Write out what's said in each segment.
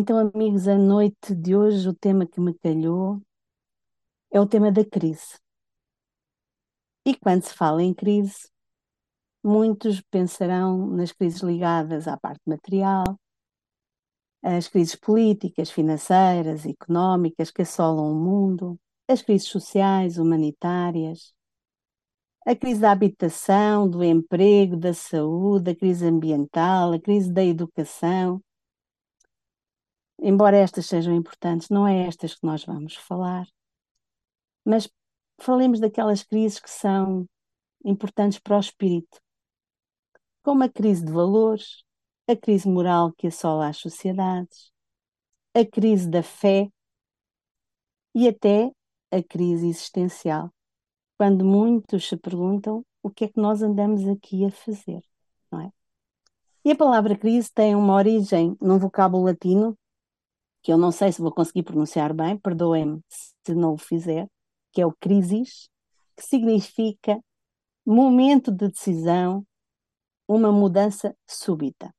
Então, amigos, a noite de hoje, o tema que me calhou é o tema da crise. E quando se fala em crise, muitos pensarão nas crises ligadas à parte material, as crises políticas, financeiras, económicas que assolam o mundo, as crises sociais, humanitárias, a crise da habitação, do emprego, da saúde, a crise ambiental, a crise da educação, embora estas sejam importantes, não é estas que nós vamos falar, mas falemos daquelas crises que são importantes para o espírito, como a crise de valores, a crise moral que assola as sociedades, a crise da fé e até a crise existencial, quando muitos se perguntam o que é que nós andamos aqui a fazer, não é? E a palavra crise tem uma origem num vocábulo latino que eu não sei se vou conseguir pronunciar bem, perdoem-me se não o fizer, que é o crisis, que significa momento de decisão, uma mudança súbita.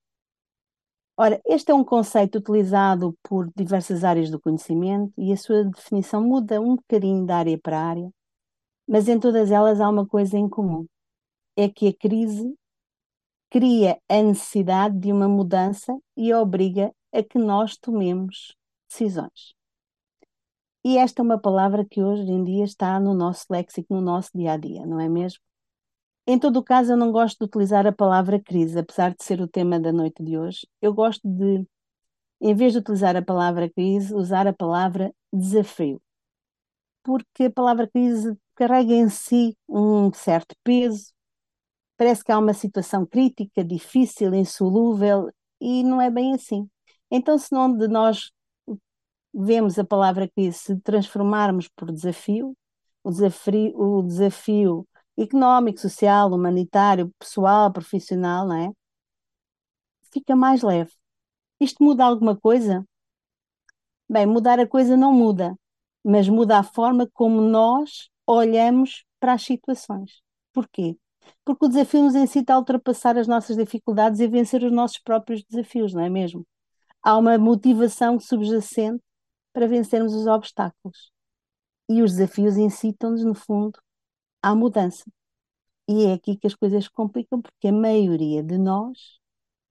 Ora, este é um conceito utilizado por diversas áreas do conhecimento e a sua definição muda um bocadinho da área para área, mas em todas elas há uma coisa em comum: é que a crise cria a necessidade de uma mudança e obriga a que nós tomemos decisões. E esta é uma palavra que hoje em dia está no nosso léxico, no nosso dia a dia, não é mesmo? Em todo o caso, eu não gosto de utilizar a palavra crise, apesar de ser o tema da noite de hoje. Eu gosto de, em vez de utilizar a palavra crise, usar a palavra desafio. Porque a palavra crise carrega em si um certo peso, parece que há uma situação crítica, difícil, insolúvel, e não é bem assim. Então, se não de nós vemos a palavra que se transformarmos por desafio, o desafio, o desafio económico, social, humanitário, pessoal, profissional, não é? Fica mais leve. Isto muda alguma coisa? Bem, mudar a coisa não muda, mas muda a forma como nós olhamos para as situações. Porquê? Porque o desafio nos incita a ultrapassar as nossas dificuldades e vencer os nossos próprios desafios, não é mesmo? Há uma motivação subjacente para vencermos os obstáculos. E os desafios incitam-nos, no fundo, à mudança. E é aqui que as coisas complicam, porque a maioria de nós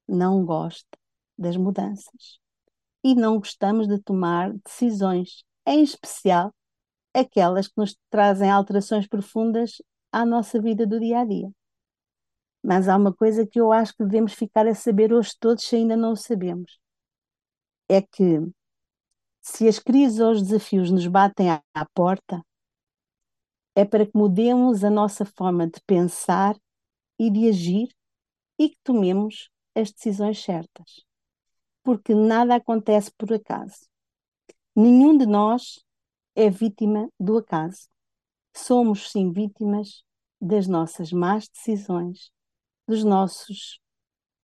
não gosta das mudanças. E não gostamos de tomar decisões, em especial aquelas que nos trazem alterações profundas à nossa vida do dia a dia. Mas há uma coisa que eu acho que devemos ficar a saber hoje todos, se ainda não o sabemos. É que se as crises ou os desafios nos batem à, à porta, é para que mudemos a nossa forma de pensar e de agir e que tomemos as decisões certas. Porque nada acontece por acaso. Nenhum de nós é vítima do acaso. Somos, sim, vítimas das nossas más decisões, dos nossos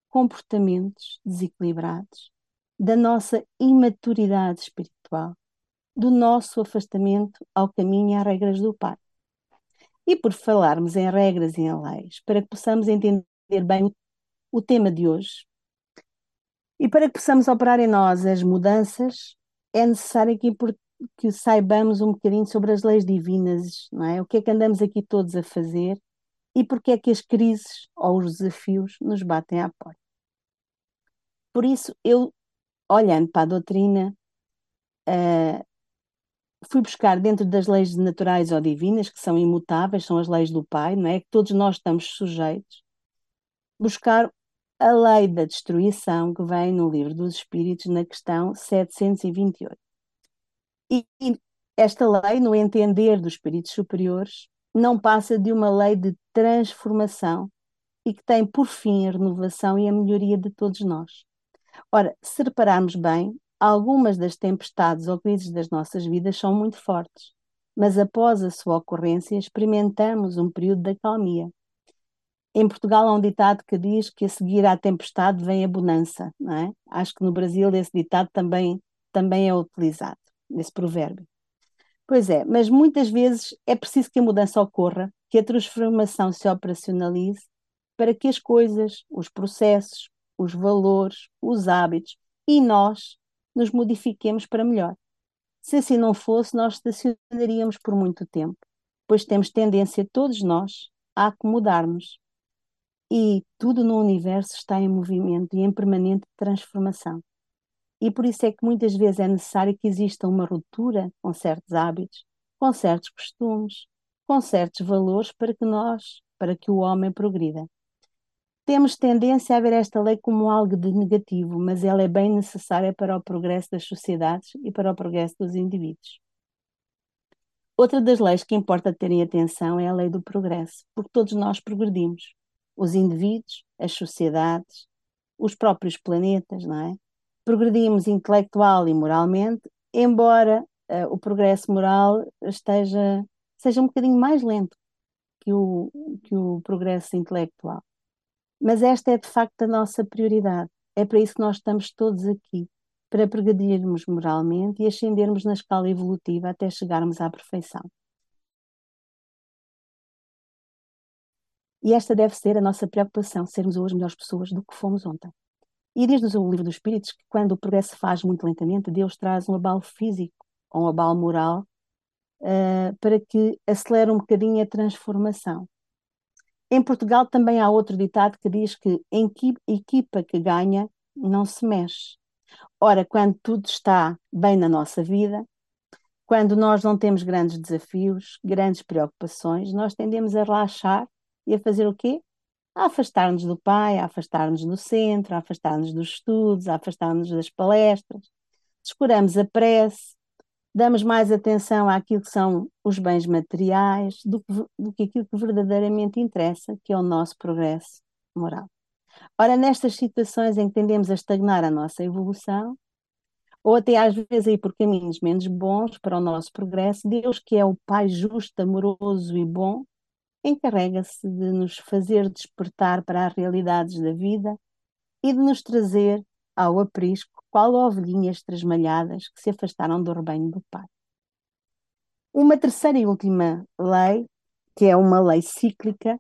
comportamentos desequilibrados, da nossa imaturidade espiritual, do nosso afastamento ao caminho e às regras do Pai. E por falarmos em regras e em leis, para que possamos entender bem o, o tema de hoje, e para que possamos operar em nós as mudanças, é necessário que, que saibamos um bocadinho sobre as leis divinas, não é? O que é que andamos aqui todos a fazer e porque é que as crises ou os desafios nos batem à porta. Por isso, eu olhando para a doutrina, uh, fui buscar dentro das leis naturais ou divinas, que são imutáveis, são as leis do Pai, não é? Que todos nós estamos sujeitos, buscar a lei da destruição que vem no livro dos Espíritos, na questão 728. E, e esta lei, no entender dos espíritos superiores, não passa de uma lei de transformação e que tem por fim a renovação e a melhoria de todos nós. Ora, se repararmos bem, algumas das tempestades ou crises das nossas vidas são muito fortes, mas após a sua ocorrência experimentamos um período de acalmia. Em Portugal há um ditado que diz que a seguir à tempestade vem a bonança, não é? Acho que no Brasil esse ditado também, também é utilizado, esse provérbio. Pois é, mas muitas vezes é preciso que a mudança ocorra, que a transformação se operacionalize para que as coisas, os processos, os valores, os hábitos e nós nos modifiquemos para melhor. Se assim não fosse, nós estacionaríamos por muito tempo, pois temos tendência, todos nós, a acomodar-nos. E tudo no universo está em movimento e em permanente transformação. E por isso é que muitas vezes é necessário que exista uma ruptura com certos hábitos, com certos costumes, com certos valores para que nós, para que o homem progrida. Temos tendência a ver esta lei como algo de negativo, mas ela é bem necessária para o progresso das sociedades e para o progresso dos indivíduos. Outra das leis que importa terem atenção é a lei do progresso, porque todos nós progredimos. Os indivíduos, as sociedades, os próprios planetas, não é? Progredimos intelectual e moralmente, embora uh, o progresso moral esteja, seja um bocadinho mais lento que o, que o progresso intelectual. Mas esta é de facto a nossa prioridade. É para isso que nós estamos todos aqui, para progredirmos moralmente e ascendermos na escala evolutiva até chegarmos à perfeição. E esta deve ser a nossa preocupação, sermos hoje melhores pessoas do que fomos ontem. E diz-nos o livro dos Espíritos que quando o progresso faz muito lentamente, Deus traz um abalo físico ou um abalo moral uh, para que acelere um bocadinho a transformação. Em Portugal também há outro ditado que diz que equipa que ganha não se mexe. Ora, quando tudo está bem na nossa vida, quando nós não temos grandes desafios, grandes preocupações, nós tendemos a relaxar e a fazer o quê? A afastar-nos do pai, a afastar-nos do centro, a afastar-nos dos estudos, a afastar-nos das palestras. Descuramos a prece, damos mais atenção àquilo que são os bens materiais do que, do que aquilo que verdadeiramente interessa, que é o nosso progresso moral. Ora, nestas situações em que tendemos a estagnar a nossa evolução, ou até às vezes a ir por caminhos menos bons para o nosso progresso, Deus, que é o Pai justo, amoroso e bom, encarrega-se de nos fazer despertar para as realidades da vida e de nos trazer ao aprisco qual ovelhinhas trasmalhadas que se afastaram do rebanho do Pai. Uma terceira e última lei, que é uma lei cíclica,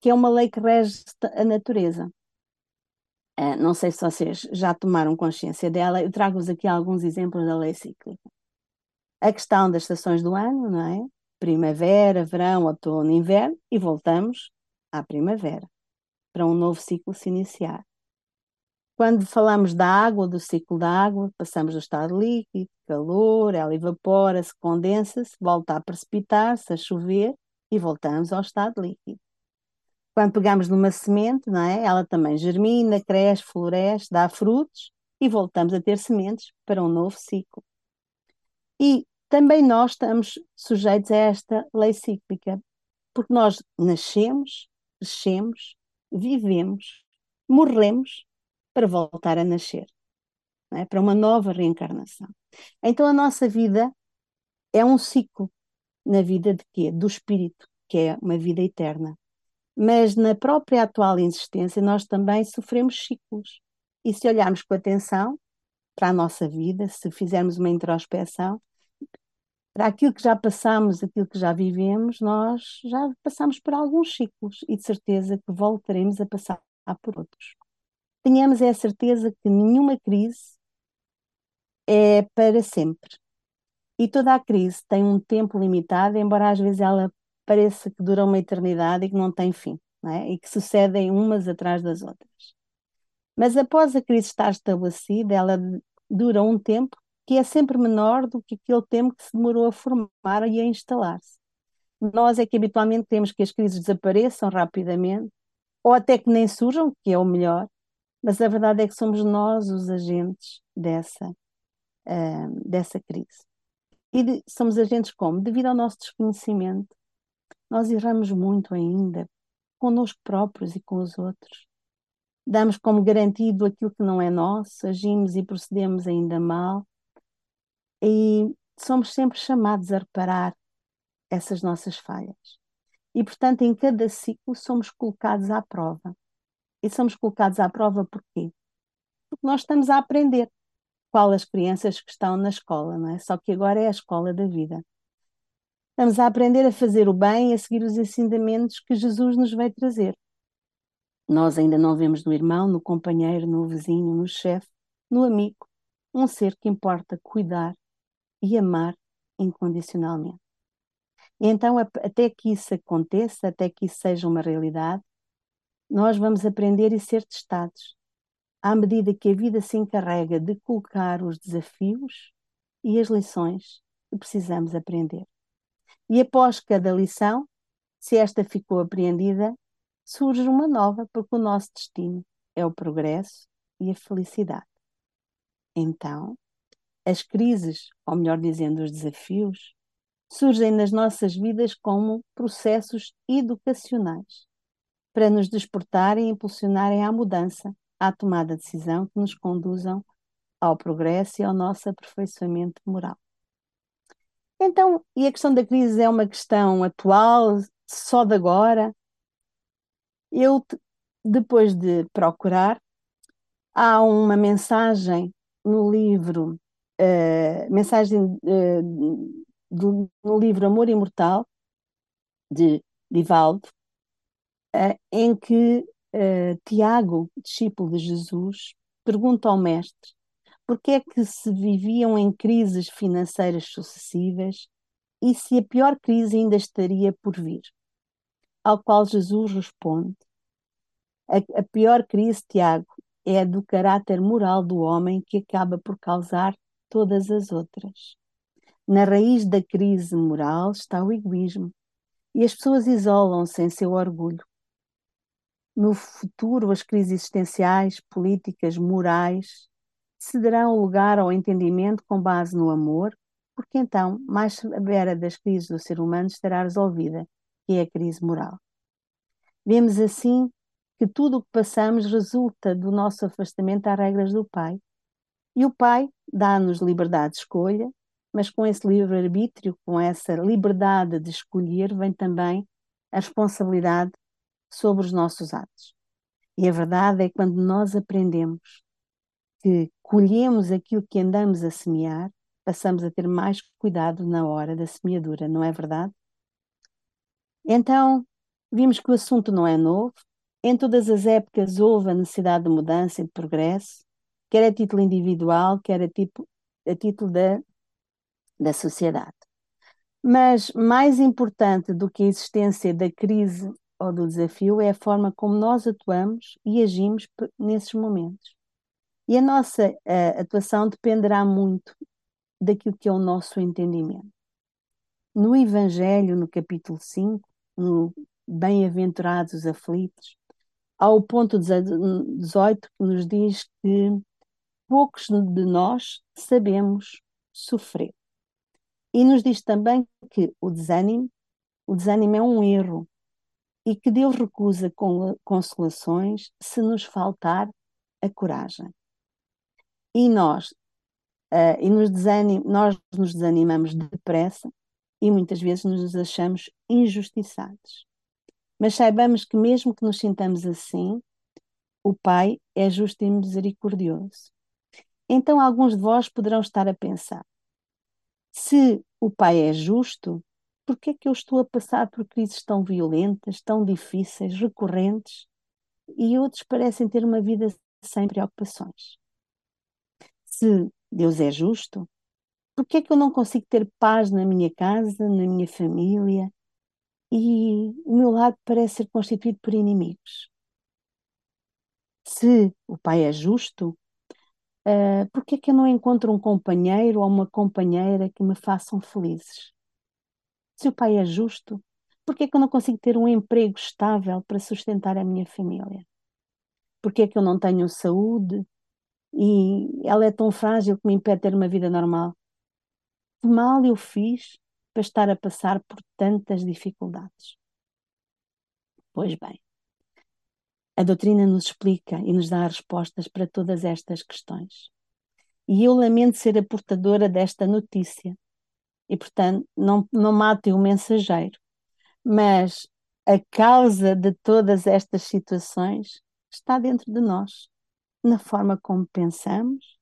que é uma lei que rege a natureza. Uh, não sei se vocês já tomaram consciência dela, eu trago-vos aqui alguns exemplos da lei cíclica. A questão das estações do ano, não é? Primavera, verão, outono, inverno, e voltamos à primavera, para um novo ciclo se iniciar. Quando falamos da água, do ciclo da água, passamos do estado líquido, calor, ela evapora-se, condensa-se, volta a precipitar-se, a chover e voltamos ao estado líquido. Quando pegamos numa semente, não é? ela também germina, cresce, floresce, dá frutos e voltamos a ter sementes para um novo ciclo. E também nós estamos sujeitos a esta lei cíclica, porque nós nascemos, crescemos, vivemos, morremos para voltar a nascer, é? para uma nova reencarnação. Então a nossa vida é um ciclo na vida de quê? Do espírito, que é uma vida eterna. Mas na própria atual existência nós também sofremos ciclos. E se olharmos com atenção para a nossa vida, se fizermos uma introspeção, para aquilo que já passamos, aquilo que já vivemos, nós já passamos por alguns ciclos e de certeza que voltaremos a passar por outros tenhamos é a certeza que nenhuma crise é para sempre. E toda a crise tem um tempo limitado, embora às vezes ela pareça que dura uma eternidade e que não tem fim, não é? e que sucedem umas atrás das outras. Mas após a crise estar estabelecida, ela dura um tempo que é sempre menor do que aquele tempo que se demorou a formar e a instalar-se. Nós é que habitualmente temos que as crises desapareçam rapidamente, ou até que nem surjam, que é o melhor, mas a verdade é que somos nós os agentes dessa, uh, dessa crise. E de, somos agentes como? Devido ao nosso desconhecimento, nós erramos muito ainda, connosco próprios e com os outros. Damos como garantido aquilo que não é nosso, agimos e procedemos ainda mal, e somos sempre chamados a reparar essas nossas falhas. E, portanto, em cada ciclo somos colocados à prova. E somos colocados à prova porquê? Porque nós estamos a aprender qual as crianças que estão na escola, não é? Só que agora é a escola da vida. Estamos a aprender a fazer o bem e a seguir os ensinamentos que Jesus nos veio trazer. Nós ainda não vemos no irmão, no companheiro, no vizinho, no chefe, no amigo, um ser que importa cuidar e amar incondicionalmente. Então, até que isso aconteça, até que isso seja uma realidade, nós vamos aprender e ser testados, à medida que a vida se encarrega de colocar os desafios e as lições que precisamos aprender. E após cada lição, se esta ficou apreendida, surge uma nova, porque o nosso destino é o progresso e a felicidade. Então, as crises, ou melhor dizendo, os desafios, surgem nas nossas vidas como processos educacionais para nos despertarem e impulsionarem à mudança, à tomada de decisão que nos conduzam ao progresso e ao nosso aperfeiçoamento moral. Então, e a questão da crise é uma questão atual, só de agora? Eu, depois de procurar, há uma mensagem no livro, uh, mensagem uh, do, no livro Amor Imortal, de Divaldo, em que Tiago, discípulo de Jesus, pergunta ao mestre por que é que se viviam em crises financeiras sucessivas e se a pior crise ainda estaria por vir. Ao qual Jesus responde: a, a pior crise, Tiago, é a do caráter moral do homem que acaba por causar todas as outras. Na raiz da crise moral está o egoísmo e as pessoas isolam-se em seu orgulho. No futuro, as crises existenciais, políticas, morais cederão lugar ao entendimento com base no amor, porque então mais severa das crises do ser humano estará resolvida, que é a crise moral. Vemos assim que tudo o que passamos resulta do nosso afastamento às regras do Pai. E o Pai dá-nos liberdade de escolha, mas com esse livre-arbítrio, com essa liberdade de escolher, vem também a responsabilidade sobre os nossos atos. E a verdade é que quando nós aprendemos que colhemos aquilo que andamos a semear, passamos a ter mais cuidado na hora da semeadura, não é verdade? Então, vimos que o assunto não é novo, em todas as épocas houve a necessidade de mudança e de progresso, quer a título individual, quer a, tipo, a título da, da sociedade. Mas mais importante do que a existência da crise ou do desafio é a forma como nós atuamos e agimos nesses momentos. E a nossa a atuação dependerá muito daquilo que é o nosso entendimento. No Evangelho, no capítulo 5, no Bem-aventurados os aflitos, ao ponto 18, que nos diz que poucos de nós sabemos sofrer. E nos diz também que o desânimo, o desânimo é um erro e que Deus recusa consolações se nos faltar a coragem. E nós, uh, e nos desanim, nós nos desanimamos depressa e muitas vezes nos achamos injustiçados. Mas saibamos que, mesmo que nos sintamos assim, o Pai é justo e misericordioso. Então, alguns de vós poderão estar a pensar: se o Pai é justo, por que é que eu estou a passar por crises tão violentas, tão difíceis, recorrentes, e outros parecem ter uma vida sem preocupações? Se Deus é justo, por que é que eu não consigo ter paz na minha casa, na minha família, e o meu lado parece ser constituído por inimigos. Se o pai é justo, uh, por que é que eu não encontro um companheiro ou uma companheira que me façam felizes? Se o pai é justo, por que é que eu não consigo ter um emprego estável para sustentar a minha família? Por que é que eu não tenho saúde e ela é tão frágil que me impede de ter uma vida normal? Que mal eu fiz para estar a passar por tantas dificuldades? Pois bem, a doutrina nos explica e nos dá respostas para todas estas questões. E eu lamento ser a portadora desta notícia. E, portanto, não, não matem o mensageiro. Mas a causa de todas estas situações está dentro de nós, na forma como pensamos,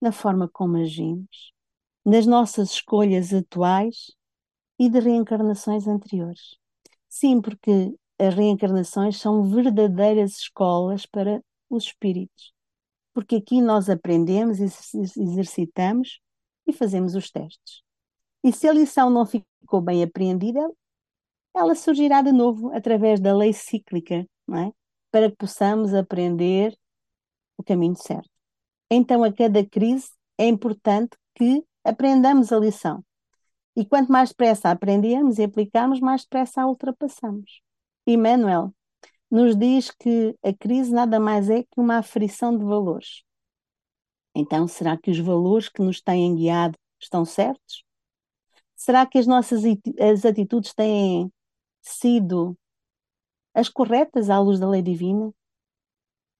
na forma como agimos, nas nossas escolhas atuais e de reencarnações anteriores. Sim, porque as reencarnações são verdadeiras escolas para os espíritos. porque aqui nós aprendemos, exercitamos e fazemos os testes. E se a lição não ficou bem apreendida, ela surgirá de novo através da lei cíclica, não é? Para que possamos aprender o caminho certo. Então, a cada crise é importante que aprendamos a lição. E quanto mais depressa aprendemos e aplicamos, mais depressa a ultrapassamos. Emmanuel nos diz que a crise nada mais é que uma aferição de valores. Então, será que os valores que nos têm guiado estão certos? Será que as nossas as atitudes têm sido as corretas à luz da lei divina?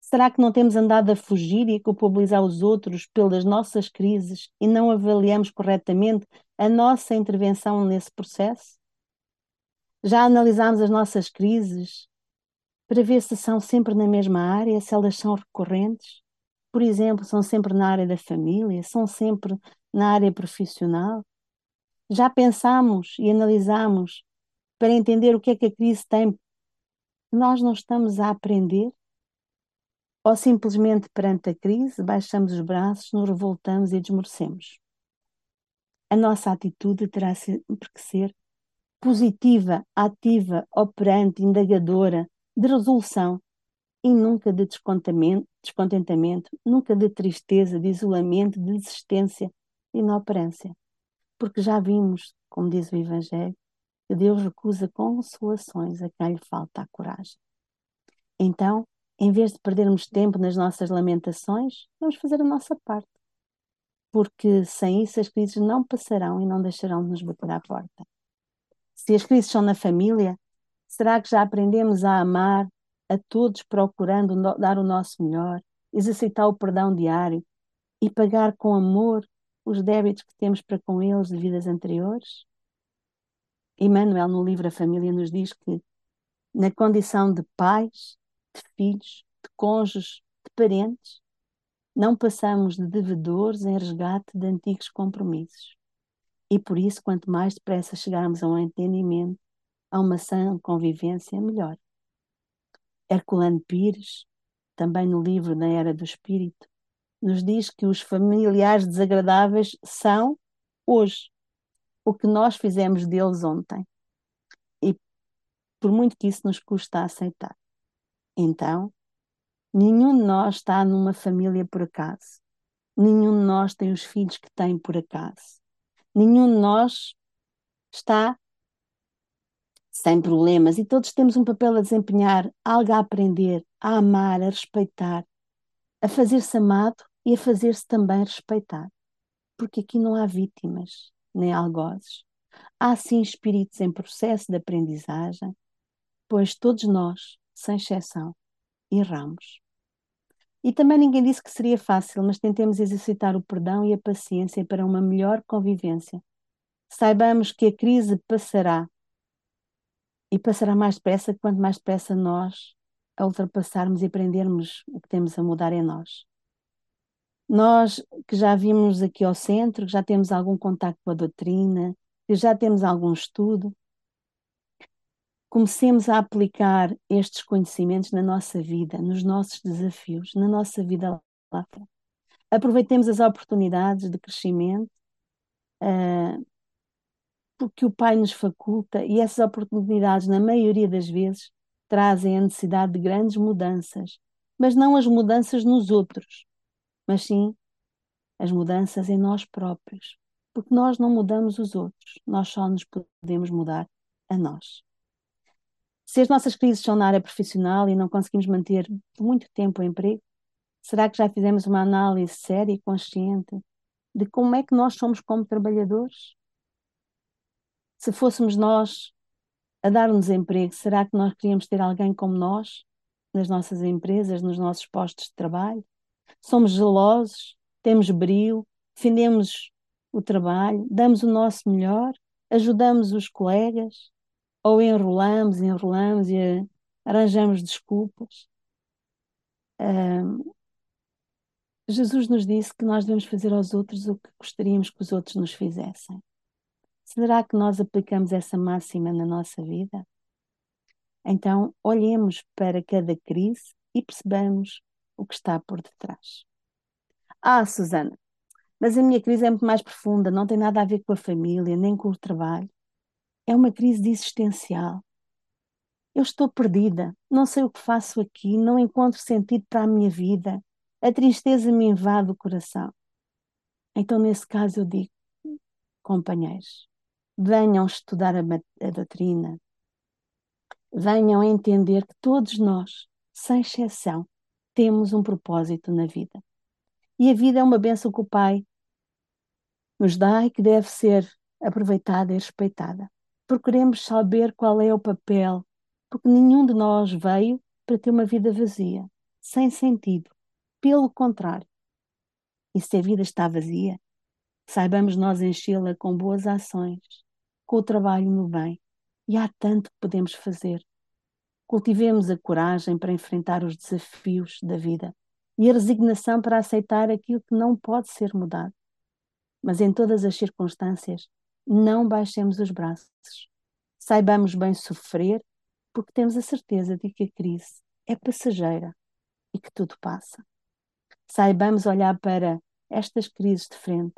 Será que não temos andado a fugir e a culpabilizar os outros pelas nossas crises e não avaliamos corretamente a nossa intervenção nesse processo? Já analisámos as nossas crises para ver se são sempre na mesma área, se elas são recorrentes? Por exemplo, são sempre na área da família, são sempre na área profissional? Já pensamos e analisamos para entender o que é que a crise tem? Nós não estamos a aprender? Ou simplesmente perante a crise baixamos os braços, nos revoltamos e desmorecemos? A nossa atitude terá sempre que ser positiva, ativa, operante, indagadora, de resolução e nunca de descontentamento, nunca de tristeza, de isolamento, de desistência e inoperância. Porque já vimos, como diz o Evangelho, que Deus recusa consolações a quem lhe falta a coragem. Então, em vez de perdermos tempo nas nossas lamentações, vamos fazer a nossa parte. Porque sem isso as crises não passarão e não deixarão de nos bater à porta. Se as crises são na família, será que já aprendemos a amar a todos procurando dar o nosso melhor, exercitar o perdão diário e pagar com amor os débitos que temos para com eles de vidas anteriores? Emmanuel, no livro A Família, nos diz que, na condição de pais, de filhos, de cônjuges, de parentes, não passamos de devedores em resgate de antigos compromissos. E por isso, quanto mais depressa chegarmos a um entendimento, a uma sã convivência, melhor. Herculano Pires, também no livro Na Era do Espírito, nos diz que os familiares desagradáveis são, hoje, o que nós fizemos deles ontem. E por muito que isso nos custa aceitar. Então, nenhum de nós está numa família por acaso. Nenhum de nós tem os filhos que tem por acaso. Nenhum de nós está sem problemas e todos temos um papel a desempenhar, algo a aprender, a amar, a respeitar, a fazer-se amado e a fazer-se também respeitar. Porque aqui não há vítimas, nem algozes. Há sim espíritos em processo de aprendizagem, pois todos nós, sem exceção, erramos. E também ninguém disse que seria fácil, mas tentemos exercitar o perdão e a paciência para uma melhor convivência. Saibamos que a crise passará e passará mais depressa quanto mais depressa nós a ultrapassarmos e aprendermos o que temos a mudar em nós. Nós que já vimos aqui ao centro, que já temos algum contato com a doutrina, que já temos algum estudo, comecemos a aplicar estes conhecimentos na nossa vida, nos nossos desafios, na nossa vida lá fora. Aproveitemos as oportunidades de crescimento uh, porque o Pai nos faculta e essas oportunidades, na maioria das vezes, trazem a necessidade de grandes mudanças, mas não as mudanças nos outros, mas sim as mudanças em nós próprios, porque nós não mudamos os outros, nós só nos podemos mudar a nós. Se as nossas crises são na área profissional e não conseguimos manter por muito tempo o emprego, será que já fizemos uma análise séria e consciente de como é que nós somos como trabalhadores? Se fôssemos nós a dar-nos emprego, será que nós queríamos ter alguém como nós nas nossas empresas, nos nossos postos de trabalho? Somos gelosos, temos brio, defendemos o trabalho, damos o nosso melhor, ajudamos os colegas, ou enrolamos, enrolamos e arranjamos desculpas. Jesus nos disse que nós devemos fazer aos outros o que gostaríamos que os outros nos fizessem. Será que nós aplicamos essa máxima na nossa vida? Então, olhemos para cada crise e percebamos o que está por detrás. Ah, Susana, mas a minha crise é muito mais profunda, não tem nada a ver com a família, nem com o trabalho. É uma crise existencial. Eu estou perdida, não sei o que faço aqui, não encontro sentido para a minha vida, a tristeza me invade o coração. Então, nesse caso, eu digo, companheiros, venham estudar a, a doutrina, venham entender que todos nós, sem exceção, temos um propósito na vida. E a vida é uma benção que o Pai nos dá e que deve ser aproveitada e respeitada. Procuremos saber qual é o papel, porque nenhum de nós veio para ter uma vida vazia, sem sentido. Pelo contrário. E se a vida está vazia, saibamos nós enchê-la com boas ações, com o trabalho no bem. E há tanto que podemos fazer. Cultivemos a coragem para enfrentar os desafios da vida e a resignação para aceitar aquilo que não pode ser mudado. Mas em todas as circunstâncias, não baixemos os braços. Saibamos bem sofrer, porque temos a certeza de que a crise é passageira e que tudo passa. Saibamos olhar para estas crises de frente,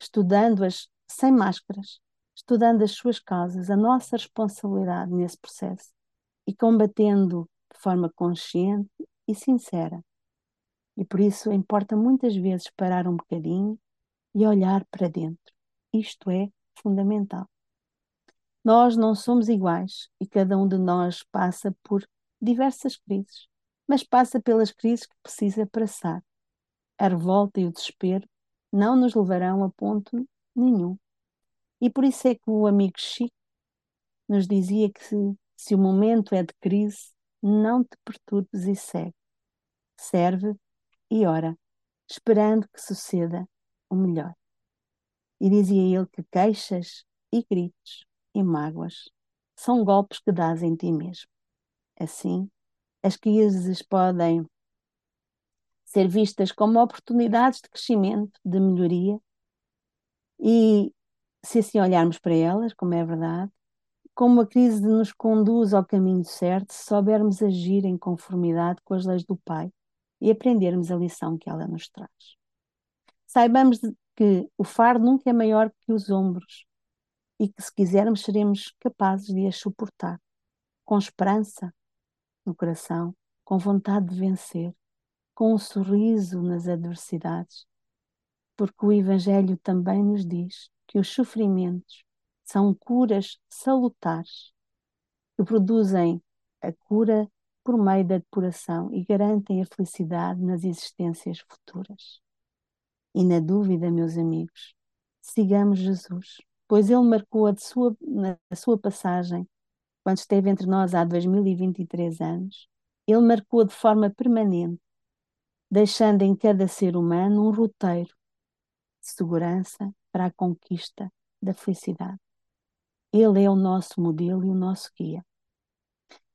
estudando-as sem máscaras, estudando as suas causas, a nossa responsabilidade nesse processo e combatendo de forma consciente e sincera e por isso importa muitas vezes parar um bocadinho e olhar para dentro. Isto é fundamental. Nós não somos iguais e cada um de nós passa por diversas crises, mas passa pelas crises que precisa passar. A revolta e o desespero não nos levarão a ponto nenhum. E por isso é que o amigo Chico nos dizia que se, o momento é de crise, não te perturbes e segue. Serve e ora, esperando que suceda o melhor. E dizia ele que queixas e gritos e mágoas são golpes que dás em ti mesmo. Assim, as crises podem ser vistas como oportunidades de crescimento, de melhoria, e se assim olharmos para elas, como é verdade, como a crise nos conduz ao caminho certo, se soubermos agir em conformidade com as leis do Pai e aprendermos a lição que ela nos traz. Saibamos que o fardo nunca é maior que os ombros e que, se quisermos, seremos capazes de as suportar com esperança no coração, com vontade de vencer, com um sorriso nas adversidades, porque o Evangelho também nos diz que os sofrimentos são curas salutares que produzem a cura por meio da depuração e garantem a felicidade nas existências futuras. E na dúvida, meus amigos, sigamos Jesus, pois ele marcou a sua, na sua passagem, quando esteve entre nós há 2023 anos, ele marcou de forma permanente, deixando em cada ser humano um roteiro de segurança para a conquista da felicidade. Ele é o nosso modelo e o nosso guia.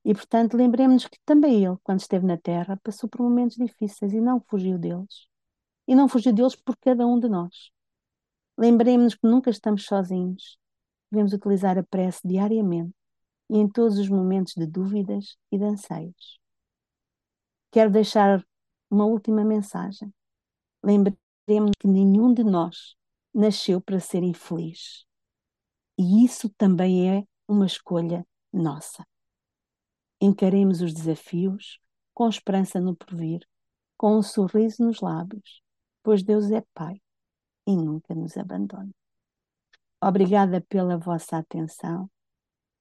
E, portanto, lembremos-nos que também ele, quando esteve na Terra, passou por momentos difíceis e não fugiu deles. E não fugiu deles por cada um de nós. Lembremos-nos que nunca estamos sozinhos. Devemos utilizar a prece diariamente e em todos os momentos de dúvidas e de anseios. Quero deixar uma última mensagem. Lembremos que nenhum de nós nasceu para ser infeliz. E isso também é uma escolha nossa. Encaremos os desafios com esperança no porvir, com um sorriso nos lábios, pois Deus é Pai e nunca nos abandona. Obrigada pela vossa atenção